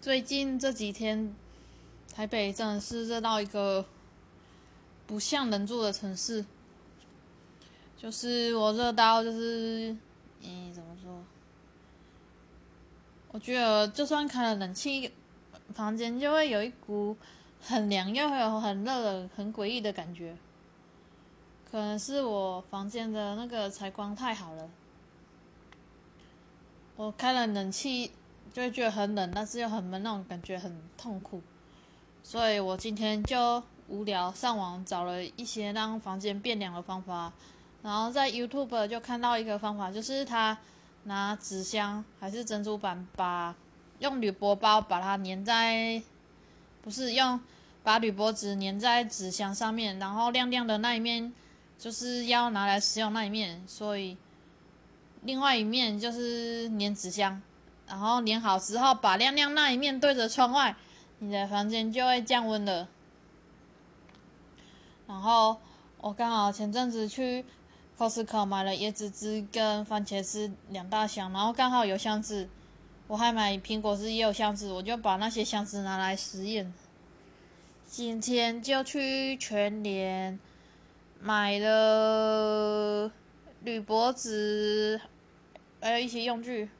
最近这几天，台北真的是热到一个不像人住的城市。就是我热到，就是，嗯，怎么说？我觉得就算开了冷气，房间就会有一股很凉又有很热的、很诡异的感觉。可能是我房间的那个采光太好了，我开了冷气。就会觉得很冷，但是又很闷，那种感觉很痛苦。所以我今天就无聊上网找了一些让房间变凉的方法，然后在 YouTube 就看到一个方法，就是他拿纸箱还是珍珠板，把用铝箔包把它粘在，不是用把铝箔纸粘在纸箱上面，然后亮亮的那一面就是要拿来使用那一面，所以另外一面就是粘纸箱。然后粘好之后，把亮亮那一面对着窗外，你的房间就会降温了。然后我刚好前阵子去 Costco 买了椰子汁跟番茄汁两大箱，然后刚好有箱子，我还买苹果汁也有箱子，我就把那些箱子拿来实验。今天就去全联买了铝箔纸，还有一些用具。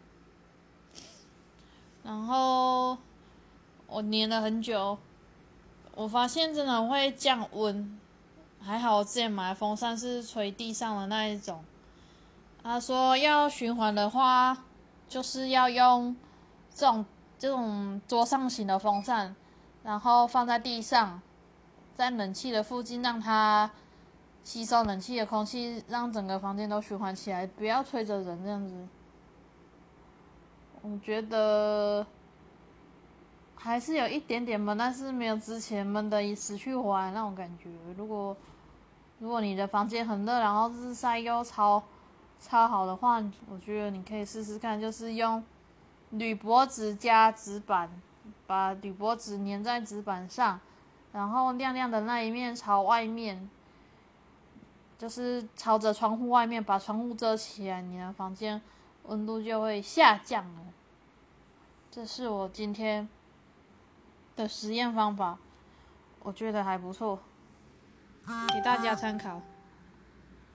然后我粘了很久，我发现真的会降温。还好我之前买的风扇是吹地上的那一种。他说要循环的话，就是要用这种这种桌上型的风扇，然后放在地上，在冷气的附近，让它吸收冷气的空气，让整个房间都循环起来，不要吹着人这样子。我觉得还是有一点点闷，但是没有之前闷的死去活来那种感觉。如果如果你的房间很热，然后日晒又超超好的话，我觉得你可以试试看，就是用铝箔纸加纸板，把铝箔纸粘在纸板上，然后亮亮的那一面朝外面，就是朝着窗户外面，把窗户遮起来，你的房间。温度就会下降哦，这是我今天的实验方法，我觉得还不错，给大家参考。